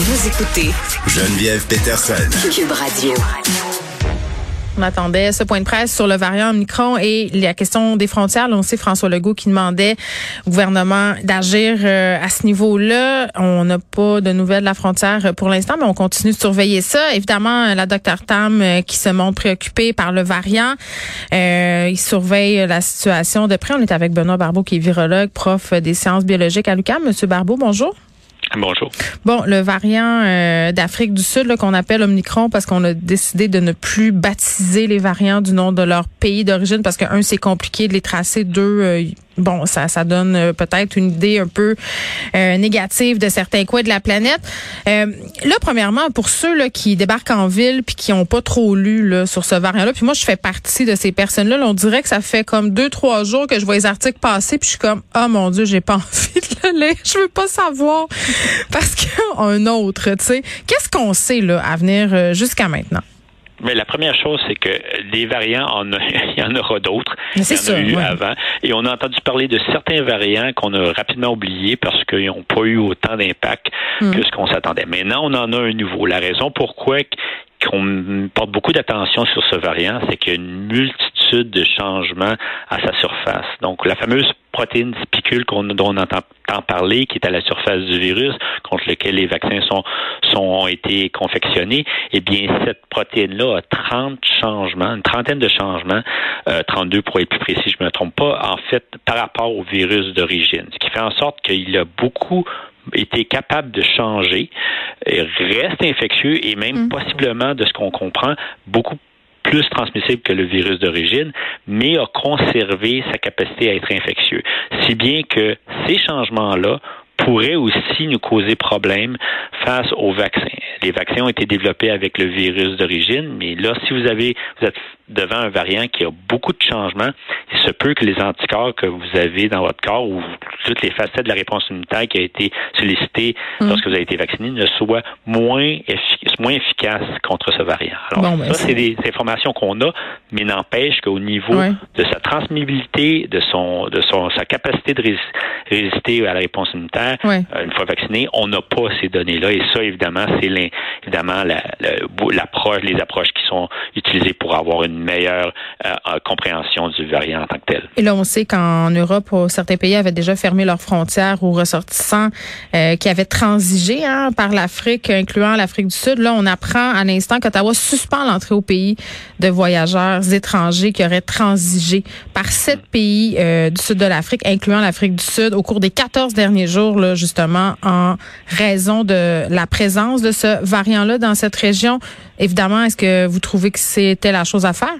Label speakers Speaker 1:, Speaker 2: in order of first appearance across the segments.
Speaker 1: Vous écoutez
Speaker 2: Geneviève Peterson.
Speaker 1: Cube Radio.
Speaker 3: On attendait ce point de presse sur le variant Omicron et la question des frontières. Là, on sait François Legault qui demandait au gouvernement d'agir euh, à ce niveau-là. On n'a pas de nouvelles de la frontière pour l'instant, mais on continue de surveiller ça. Évidemment, la docteur Tam euh, qui se montre préoccupée par le variant. Euh, il surveille la situation de près. On est avec Benoît Barbeau qui est virologue, prof des sciences biologiques à l'UQAM. Monsieur Barbeau, bonjour. Bon, le variant euh, d'Afrique du Sud qu'on appelle Omicron parce qu'on a décidé de ne plus baptiser les variants du nom de leur pays d'origine parce que un c'est compliqué de les tracer, deux euh, bon, ça, ça donne euh, peut-être une idée un peu euh, négative de certains coins de la planète. Euh, là, premièrement, pour ceux là, qui débarquent en ville puis qui ont pas trop lu là, sur ce variant-là, puis moi, je fais partie de ces personnes-là. on dirait que ça fait comme deux, trois jours que je vois les articles passer, puis je suis comme, oh mon Dieu, j'ai pas envie de le lire. Je veux pas savoir parce qu'un autre, tu sais. Qu'est-ce qu'on sait là à venir jusqu'à maintenant?
Speaker 4: Mais la première chose, c'est que des variants, il y en aura d'autres.
Speaker 3: Il y en
Speaker 4: a eu avant. Et on a entendu parler de certains variants qu'on a rapidement oubliés parce qu'ils n'ont pas eu autant d'impact hmm. que ce qu'on s'attendait. Maintenant, on en a un nouveau. La raison pourquoi qu'on porte beaucoup d'attention sur ce variant, c'est qu'il y a une multitude de changements à sa surface. Donc, la fameuse protéine spicule qu'on, dont on entend parler, qui est à la surface du virus, contre lequel les vaccins sont, sont ont été confectionnés, eh bien, cette protéine-là a 30 changements, une trentaine de changements, euh, 32 pour être plus précis, je me trompe pas, en fait, par rapport au virus d'origine. Ce qui fait en sorte qu'il a beaucoup été capable de changer, reste infectieux et même mm. possiblement, de ce qu'on comprend, beaucoup plus transmissible que le virus d'origine, mais a conservé sa capacité à être infectieux. Si bien que ces changements-là pourraient aussi nous causer problème face aux vaccins. Les vaccins ont été développés avec le virus d'origine, mais là, si vous avez, vous êtes devant un variant qui a beaucoup de changements, il se peut que les anticorps que vous avez dans votre corps ou toutes les facettes de la réponse immunitaire qui a été sollicitée mm. lorsque vous avez été vacciné ne soient moins, moins efficaces contre ce variant. Alors, ben, ça, c'est des informations qu'on a, mais n'empêche qu'au niveau de sa transmissibilité, de son, de son, sa capacité de résister à la réponse immunitaire, euh, une fois vacciné, on n'a pas ces données-là. Et ça, évidemment, c'est évidemment l'approche, les approches qui sont utilisées pour avoir une meilleure euh, compréhension du variant en tant que tel.
Speaker 3: Et là, on sait qu'en Europe, certains pays avaient déjà fermé leurs frontières aux ressortissants euh, qui avaient transigé hein, par l'Afrique, incluant l'Afrique du Sud. Là, on apprend à l'instant qu'Ottawa suspend l'entrée au pays de voyageurs étrangers qui auraient transigé par sept pays euh, du sud de l'Afrique, incluant l'Afrique du Sud, au cours des 14 derniers jours, là, justement, en raison de la présence de ce variant-là dans cette région. Évidemment, est-ce que vous trouvez que c'était la chose à faire?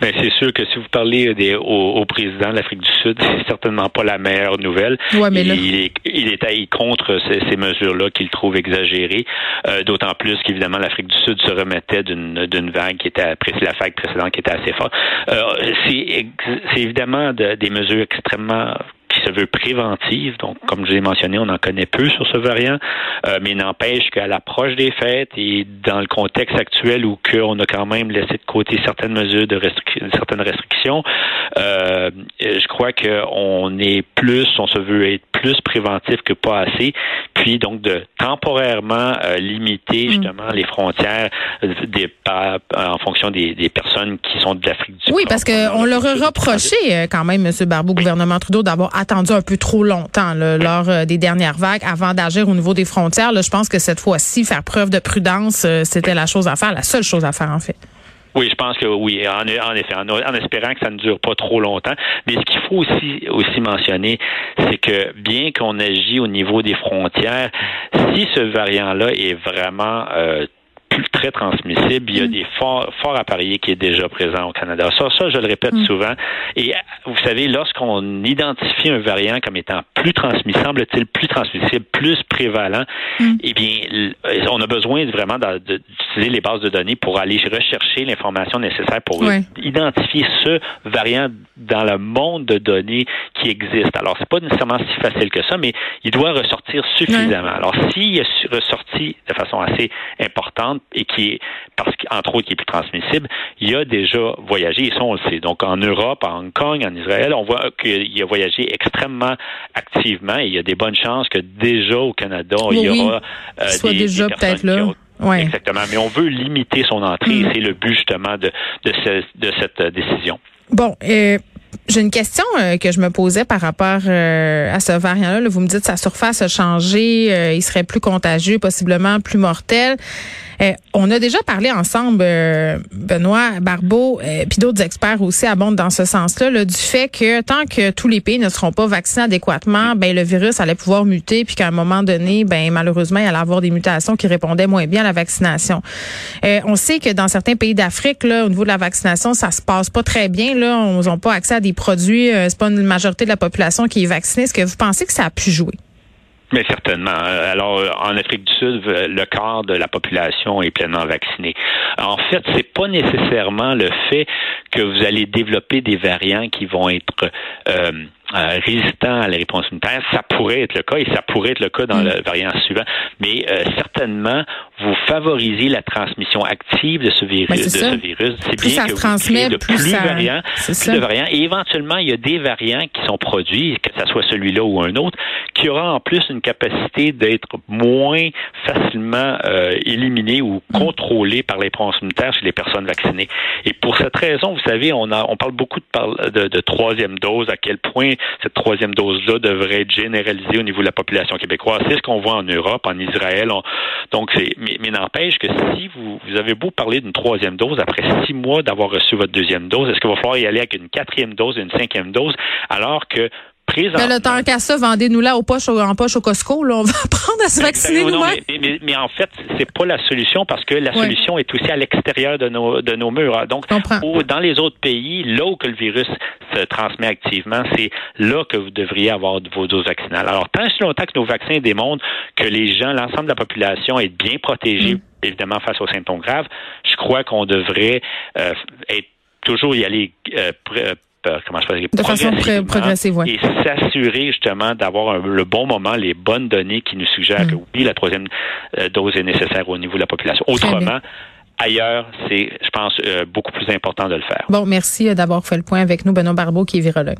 Speaker 4: Ben, c'est sûr que si vous parlez des, au, président de l'Afrique du Sud, c'est certainement pas la meilleure nouvelle.
Speaker 3: mais
Speaker 4: il, est, il est contre ces, mesures-là qu'il trouve exagérées, euh, d'autant plus qu'évidemment l'Afrique du Sud se remettait d'une vague qui était après la vague précédente qui était assez forte. Euh, c'est évidemment des mesures extrêmement veut préventive. Donc, comme je l'ai mentionné, on en connaît peu sur ce variant, euh, mais n'empêche qu'à l'approche des fêtes et dans le contexte actuel où on a quand même laissé de côté certaines mesures de certaines restrictions, euh, je crois qu'on est plus, on se veut être plus préventif que pas assez, puis donc de temporairement euh, limiter mm. justement les frontières des, en fonction des, personnes qui sont de l'Afrique du Sud.
Speaker 3: Oui, parce qu'on leur a reproché quand même, M. Barbeau, gouvernement Trudeau, d'avoir attendu un peu trop longtemps lors euh, des dernières vagues avant d'agir au niveau des frontières. je pense que cette fois-ci, faire preuve de prudence, euh, c'était la chose à faire, la seule chose à faire en fait.
Speaker 4: Oui, je pense que oui, en, effet, en, espérant que ça ne dure pas trop longtemps. Mais ce qu'il faut aussi aussi mentionner, c'est que bien qu'on agit au niveau des frontières, si ce variant-là est vraiment euh, très transmissible. Il y a mm. des forts, forts appareils qui est déjà présent au Canada. Ça, ça, je le répète mm. souvent. Et vous savez, lorsqu'on identifie un variant comme étant plus transmissible, semble-t-il plus transmissible, plus prévalent, mm. eh bien, on a besoin vraiment d'utiliser les bases de données pour aller rechercher l'information nécessaire pour identifier ce variant dans le monde de données qui existe. Alors, c'est pas nécessairement si facile que ça, mais il doit ressortir suffisamment. Alors, s'il est ressorti de façon assez importante et qui est, parce qu'entre autres, qui est plus transmissible, il a déjà voyagé, et ça, on le sait. Donc, en Europe, à Hong Kong, en Israël, on voit qu'il a voyagé extrêmement activement et il y a des bonnes chances que déjà au Canada, il y aura
Speaker 3: euh, soit des, déjà peut-être là.
Speaker 4: Exactement. Mais on veut limiter son entrée. Mm. C'est le but justement de, de, de cette décision.
Speaker 3: Bon, euh, j'ai une question euh, que je me posais par rapport euh, à ce variant-là. Vous me dites sa surface a changé, euh, il serait plus contagieux, possiblement plus mortel. Euh, on a déjà parlé ensemble, euh, Benoît Barbeau, euh, puis d'autres experts aussi abondent dans ce sens-là, du fait que tant que tous les pays ne seront pas vaccinés adéquatement, ben le virus allait pouvoir muter, puis qu'à un moment donné, ben malheureusement, il allait avoir des mutations qui répondaient moins bien à la vaccination. on sait que dans certains pays d'Afrique, là, au niveau de la vaccination, ça se passe pas très bien. Là, on n'a pas accès à des produits. c'est pas une majorité de la population qui est vaccinée. Est-ce que vous pensez que ça a pu jouer?
Speaker 4: Mais certainement. Alors, en Afrique du Sud, le quart de la population est pleinement vaccinée. En fait, c'est pas nécessairement le fait que vous allez développer des variants qui vont être euh, euh, résistant à la réponse immunitaire. Ça pourrait être le cas et ça pourrait être le cas dans mm. le variant suivant. Mais euh, certainement, vous favorisez la transmission active de ce virus.
Speaker 3: Ben,
Speaker 4: de ce virus.
Speaker 3: C'est bien que vous
Speaker 4: de plus, variants, plus de variants. Et éventuellement, il y a des variants qui sont produits, que ce soit celui-là ou un autre, qui aura en plus une capacité d'être moins facilement euh, éliminé ou mm. contrôlé par les immunitaire chez les personnes vaccinées. Et pour cette raison, vous savez, on, a, on parle beaucoup de, de, de troisième dose, à quel point cette troisième dose-là devrait être généralisée au niveau de la population québécoise. C'est ce qu'on voit en Europe, en Israël. Donc, c'est, mais, n'empêche que si vous, vous avez beau parler d'une troisième dose après six mois d'avoir reçu votre deuxième dose, est-ce qu'il va falloir y aller avec une quatrième dose une cinquième dose alors que
Speaker 3: mais le temps qu'à ça, vendez-nous là au poche, en poche au Costco. Là. On va apprendre à se vacciner nous
Speaker 4: mais, mais, en fait, c'est pas la solution parce que la solution est aussi à l'extérieur de nos, de nos murs. Hein. Donc, dans les autres pays, là où que le virus se transmet activement, c'est là que vous devriez avoir vos doses vaccinales. Alors, tant si longtemps que nos vaccins démontrent que les gens, l'ensemble de la population est bien protégée, mm. évidemment, face aux symptômes graves, je crois qu'on devrait euh, être toujours y aller euh,
Speaker 3: comment je de façon progressive,
Speaker 4: et s'assurer justement d'avoir le bon moment, les bonnes données qui nous suggèrent mm. que oui, la troisième euh, dose est nécessaire au niveau de la population. Autrement, ailleurs, c'est, je pense, euh, beaucoup plus important de le faire.
Speaker 3: Bon, merci euh, d'avoir fait le point avec nous, Benoît Barbeau, qui est virologue.